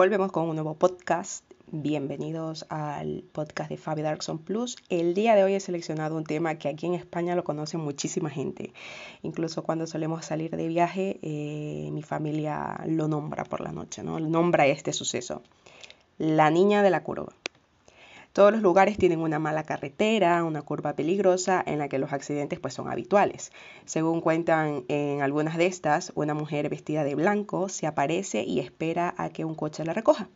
Volvemos con un nuevo podcast. Bienvenidos al podcast de Fabi Darkson Plus. El día de hoy he seleccionado un tema que aquí en España lo conoce muchísima gente. Incluso cuando solemos salir de viaje, eh, mi familia lo nombra por la noche, ¿no? Nombra este suceso. La niña de la curva. Todos los lugares tienen una mala carretera, una curva peligrosa en la que los accidentes pues son habituales. Según cuentan en algunas de estas, una mujer vestida de blanco se aparece y espera a que un coche la recoja.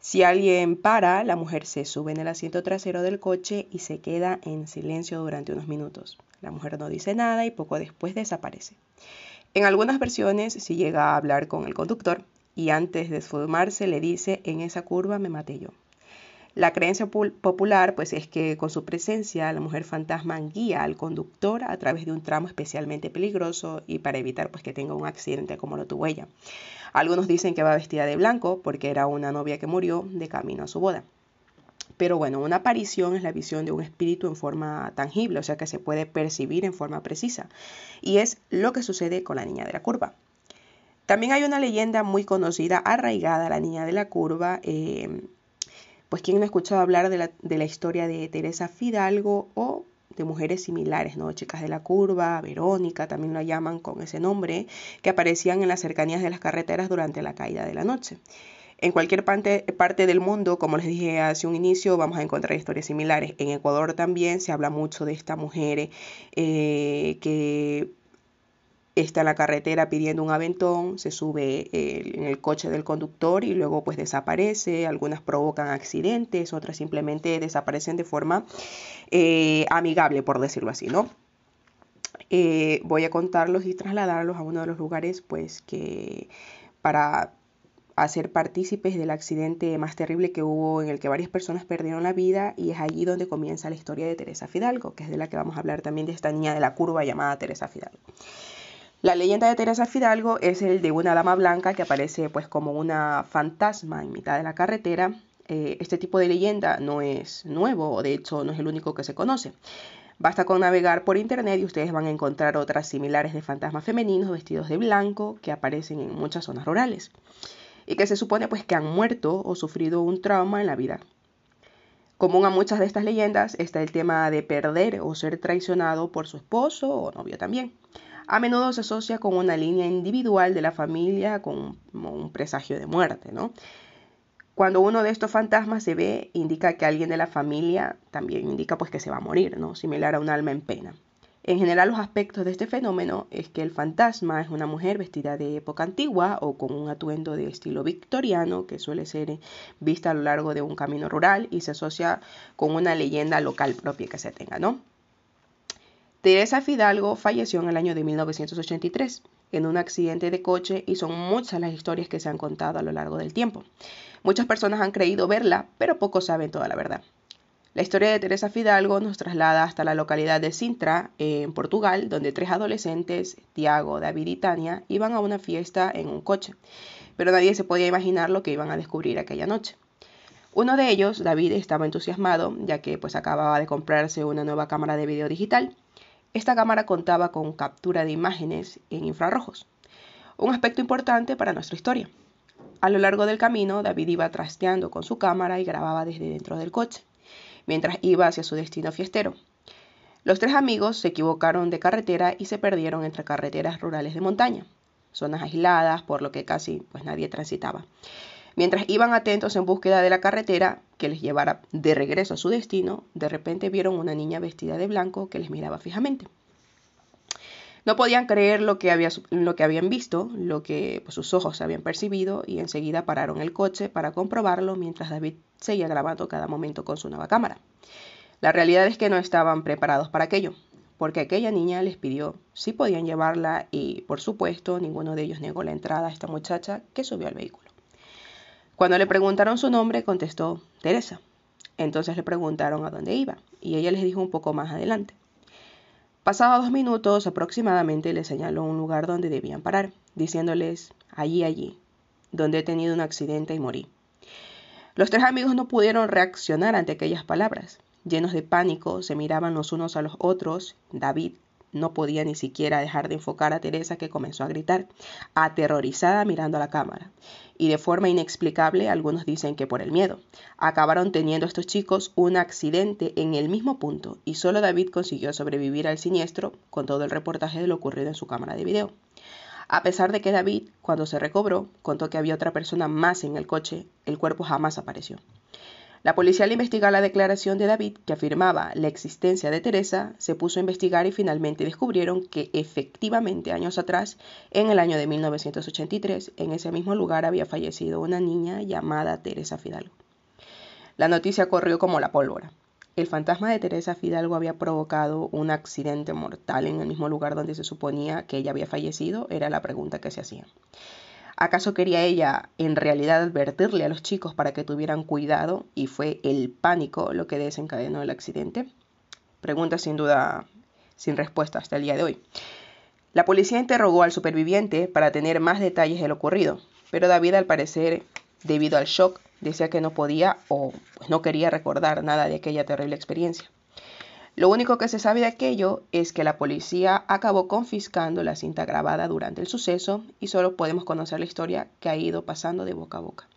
Si alguien para, la mujer se sube en el asiento trasero del coche y se queda en silencio durante unos minutos. La mujer no dice nada y poco después desaparece. En algunas versiones si llega a hablar con el conductor y antes de esfumarse le dice en esa curva me maté yo. La creencia popular pues es que con su presencia la mujer fantasma guía al conductor a través de un tramo especialmente peligroso y para evitar pues que tenga un accidente como lo tuvo ella. Algunos dicen que va vestida de blanco porque era una novia que murió de camino a su boda. Pero bueno, una aparición es la visión de un espíritu en forma tangible, o sea que se puede percibir en forma precisa. Y es lo que sucede con la niña de la curva. También hay una leyenda muy conocida, arraigada a la niña de la curva, eh, pues quien no ha escuchado hablar de la, de la historia de Teresa Fidalgo o de mujeres similares, ¿no? Chicas de la curva, Verónica, también la llaman con ese nombre, que aparecían en las cercanías de las carreteras durante la caída de la noche. En cualquier parte, parte, del mundo, como les dije hace un inicio, vamos a encontrar historias similares. En Ecuador también se habla mucho de esta mujer eh, que está en la carretera pidiendo un aventón, se sube en el coche del conductor y luego pues desaparece, algunas provocan accidentes, otras simplemente desaparecen de forma eh, amigable, por decirlo así, ¿no? Eh, voy a contarlos y trasladarlos a uno de los lugares pues que para hacer partícipes del accidente más terrible que hubo en el que varias personas perdieron la vida y es allí donde comienza la historia de Teresa Fidalgo, que es de la que vamos a hablar también de esta niña de la curva llamada Teresa Fidalgo. La leyenda de Teresa Fidalgo es el de una dama blanca que aparece pues como una fantasma en mitad de la carretera. Eh, este tipo de leyenda no es nuevo, de hecho no es el único que se conoce. Basta con navegar por internet y ustedes van a encontrar otras similares de fantasmas femeninos vestidos de blanco que aparecen en muchas zonas rurales y que se supone pues que han muerto o sufrido un trauma en la vida. Común a muchas de estas leyendas está el tema de perder o ser traicionado por su esposo o novio también a menudo se asocia con una línea individual de la familia con un presagio de muerte, ¿no? Cuando uno de estos fantasmas se ve, indica que alguien de la familia también indica pues que se va a morir, ¿no? Similar a un alma en pena. En general los aspectos de este fenómeno es que el fantasma es una mujer vestida de época antigua o con un atuendo de estilo victoriano que suele ser vista a lo largo de un camino rural y se asocia con una leyenda local propia que se tenga, ¿no? Teresa Fidalgo falleció en el año de 1983 en un accidente de coche y son muchas las historias que se han contado a lo largo del tiempo. Muchas personas han creído verla, pero pocos saben toda la verdad. La historia de Teresa Fidalgo nos traslada hasta la localidad de Sintra, en Portugal, donde tres adolescentes, Tiago, David y Tania, iban a una fiesta en un coche, pero nadie se podía imaginar lo que iban a descubrir aquella noche. Uno de ellos, David, estaba entusiasmado, ya que pues acababa de comprarse una nueva cámara de video digital esta cámara contaba con captura de imágenes en infrarrojos, un aspecto importante para nuestra historia. A lo largo del camino, David iba trasteando con su cámara y grababa desde dentro del coche, mientras iba hacia su destino fiestero. Los tres amigos se equivocaron de carretera y se perdieron entre carreteras rurales de montaña, zonas aisladas por lo que casi pues, nadie transitaba. Mientras iban atentos en búsqueda de la carretera que les llevara de regreso a su destino, de repente vieron una niña vestida de blanco que les miraba fijamente. No podían creer lo que, habían visto, lo que pues, sus ojos habían percibido, y enseguida pararon el coche para comprobarlo mientras David seguía grabando cada momento con su nueva cámara. La realidad es que no estaban preparados para aquello, porque aquella niña les pidió si podían llevarla y, por supuesto, ninguno de ellos negó la entrada a esta muchacha que subió al vehículo. Cuando le preguntaron su nombre, contestó Teresa. Entonces le preguntaron a dónde iba y ella les dijo un poco más adelante. Pasados dos minutos aproximadamente le señaló un lugar donde debían parar, diciéndoles allí, allí, donde he tenido un accidente y morí. Los tres amigos no pudieron reaccionar ante aquellas palabras. Llenos de pánico, se miraban los unos a los otros. David no podía ni siquiera dejar de enfocar a Teresa que comenzó a gritar, aterrorizada mirando a la cámara. Y de forma inexplicable, algunos dicen que por el miedo, acabaron teniendo estos chicos un accidente en el mismo punto y solo David consiguió sobrevivir al siniestro con todo el reportaje de lo ocurrido en su cámara de video. A pesar de que David, cuando se recobró, contó que había otra persona más en el coche, el cuerpo jamás apareció. La policía al investigar la declaración de David, que afirmaba la existencia de Teresa, se puso a investigar y finalmente descubrieron que efectivamente años atrás, en el año de 1983, en ese mismo lugar había fallecido una niña llamada Teresa Fidalgo. La noticia corrió como la pólvora. El fantasma de Teresa Fidalgo había provocado un accidente mortal en el mismo lugar donde se suponía que ella había fallecido, era la pregunta que se hacía. ¿Acaso quería ella en realidad advertirle a los chicos para que tuvieran cuidado y fue el pánico lo que desencadenó el accidente? Pregunta sin duda sin respuesta hasta el día de hoy. La policía interrogó al superviviente para tener más detalles de lo ocurrido, pero David al parecer, debido al shock, decía que no podía o pues, no quería recordar nada de aquella terrible experiencia. Lo único que se sabe de aquello es que la policía acabó confiscando la cinta grabada durante el suceso y solo podemos conocer la historia que ha ido pasando de boca a boca.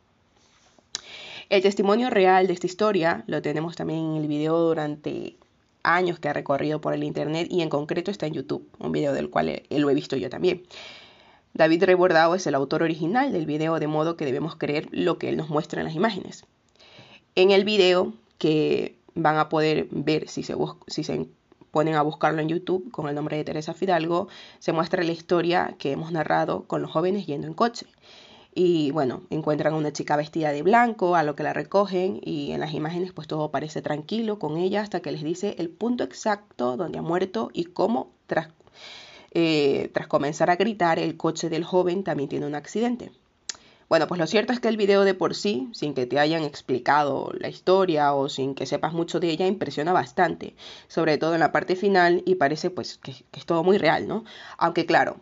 El testimonio real de esta historia lo tenemos también en el video durante años que ha recorrido por el internet y en concreto está en YouTube, un video del cual lo he visto yo también. David Rebordado es el autor original del video, de modo que debemos creer lo que él nos muestra en las imágenes. En el video, que van a poder ver si se, si se ponen a buscarlo en YouTube con el nombre de Teresa Fidalgo, se muestra la historia que hemos narrado con los jóvenes yendo en coche. Y bueno, encuentran a una chica vestida de blanco, a lo que la recogen y en las imágenes pues todo parece tranquilo con ella hasta que les dice el punto exacto donde ha muerto y cómo tras, eh, tras comenzar a gritar el coche del joven también tiene un accidente. Bueno, pues lo cierto es que el video de por sí, sin que te hayan explicado la historia o sin que sepas mucho de ella, impresiona bastante, sobre todo en la parte final y parece pues que, es todo muy real, ¿no? Aunque claro,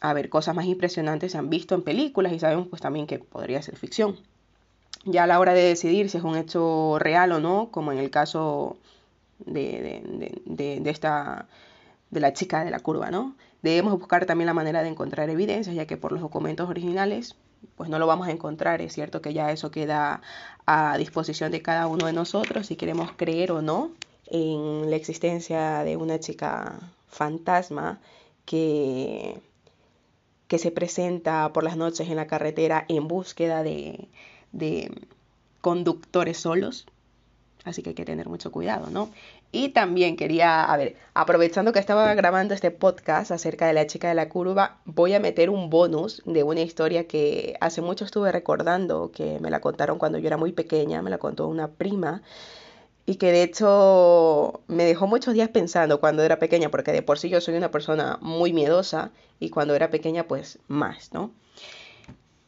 a ver, cosas más impresionantes se han visto en películas y sabemos pues también que podría ser ficción. Ya a la hora de decidir si es un hecho real o no, como en el caso de, de, de esta de la chica de la curva, ¿no? Debemos buscar también la manera de encontrar evidencias, ya que por los documentos originales pues no lo vamos a encontrar. Es cierto que ya eso queda a disposición de cada uno de nosotros si queremos creer o no en la existencia de una chica fantasma que, que se presenta por las noches en la carretera en búsqueda de, de conductores solos. Así que hay que tener mucho cuidado, ¿no? Y también quería, a ver, aprovechando que estaba grabando este podcast acerca de la chica de la curva, voy a meter un bonus de una historia que hace mucho estuve recordando, que me la contaron cuando yo era muy pequeña, me la contó una prima y que de hecho me dejó muchos días pensando cuando era pequeña, porque de por sí yo soy una persona muy miedosa y cuando era pequeña pues más, ¿no?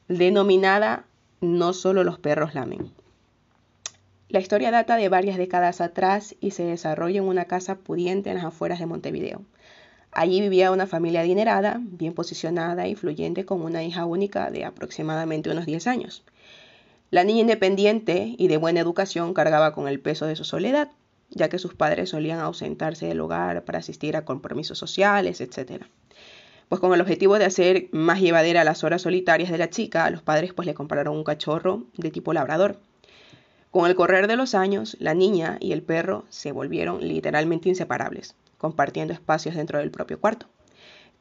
Denominada No solo los perros lamen. La historia data de varias décadas atrás y se desarrolla en una casa pudiente en las afueras de Montevideo. Allí vivía una familia adinerada, bien posicionada y fluyente con una hija única de aproximadamente unos 10 años. La niña independiente y de buena educación cargaba con el peso de su soledad, ya que sus padres solían ausentarse del hogar para asistir a compromisos sociales, etc. Pues con el objetivo de hacer más llevadera las horas solitarias de la chica, los padres pues le compraron un cachorro de tipo labrador, con el correr de los años, la niña y el perro se volvieron literalmente inseparables, compartiendo espacios dentro del propio cuarto.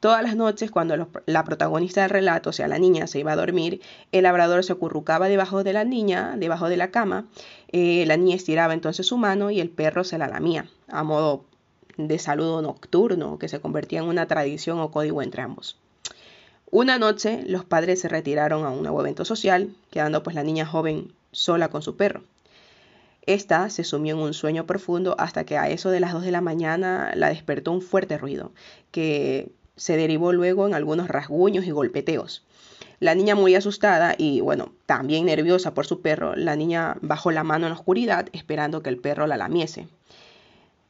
Todas las noches, cuando la protagonista del relato, o sea, la niña, se iba a dormir, el labrador se acurrucaba debajo de la niña, debajo de la cama, eh, la niña estiraba entonces su mano y el perro se la lamía, a modo de saludo nocturno, que se convertía en una tradición o código entre ambos. Una noche, los padres se retiraron a un nuevo evento social, quedando pues la niña joven sola con su perro. Esta se sumió en un sueño profundo hasta que a eso de las 2 de la mañana la despertó un fuerte ruido, que se derivó luego en algunos rasguños y golpeteos. La niña muy asustada y, bueno, también nerviosa por su perro, la niña bajó la mano en la oscuridad esperando que el perro la lamiese.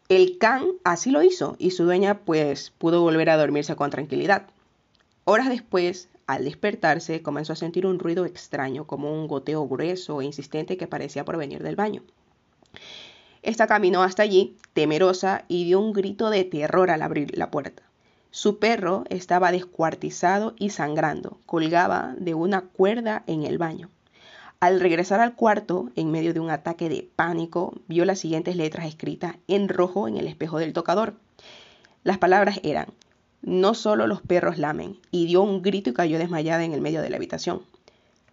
El can así lo hizo y su dueña pues pudo volver a dormirse con tranquilidad. Horas después, al despertarse, comenzó a sentir un ruido extraño, como un goteo grueso e insistente que parecía provenir del baño. Esta caminó hasta allí, temerosa, y dio un grito de terror al abrir la puerta. Su perro estaba descuartizado y sangrando, colgaba de una cuerda en el baño. Al regresar al cuarto, en medio de un ataque de pánico, vio las siguientes letras escritas en rojo en el espejo del tocador. Las palabras eran, no solo los perros lamen, y dio un grito y cayó desmayada en el medio de la habitación.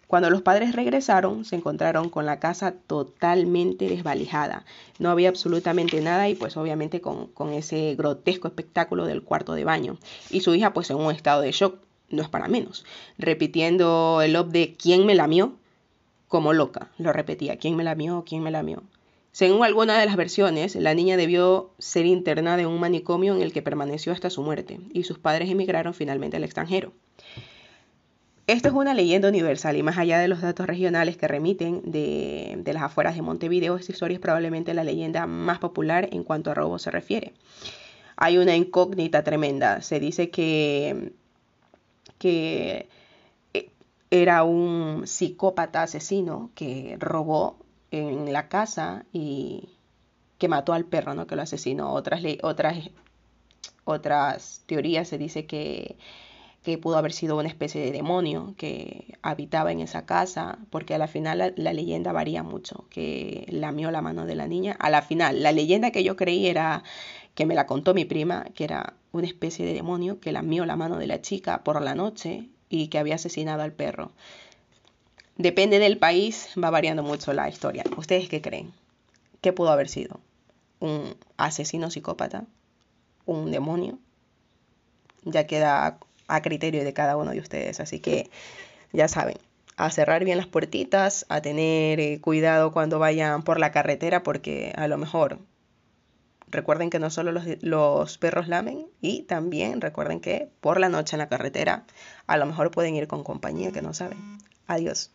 Cuando los padres regresaron, se encontraron con la casa totalmente desvalijada. No había absolutamente nada y pues obviamente con, ese grotesco espectáculo del cuarto de baño. Y su hija pues en un estado de shock, no es para menos, repitiendo el op de ¿quién me lamió? como loca. Lo repetía, ¿quién me lamió? ¿quién me lamió? Según alguna de las versiones, la niña debió ser internada en un manicomio en el que permaneció hasta su muerte y sus padres emigraron finalmente al extranjero. Esto es una leyenda universal y más allá de los datos regionales que remiten de, las afueras de Montevideo, esta historia es probablemente la leyenda más popular en cuanto a robo se refiere. Hay una incógnita tremenda. Se dice que, que eh, era un psicópata asesino que robó en la casa y que mató al perro, ¿no? Que lo asesinó. Otras, otras, otras teorías se dice que que pudo haber sido una especie de demonio que habitaba en esa casa, porque a la final la, leyenda varía mucho, que lamió la mano de la niña. A la final, la leyenda que yo creí era, que me la contó mi prima, que era una especie de demonio que lamió la mano de la chica por la noche y que había asesinado al perro. Depende del país, va variando mucho la historia. ¿Ustedes qué creen? ¿Qué pudo haber sido? ¿Un asesino psicópata? ¿Un demonio? Ya queda a criterio de cada uno de ustedes. Así que ya saben, a cerrar bien las puertitas, a tener eh, cuidado cuando vayan por la carretera porque a lo mejor recuerden que no solo los, los, perros lamen y también recuerden que por la noche en la carretera a lo mejor pueden ir con compañía que no saben. Adiós.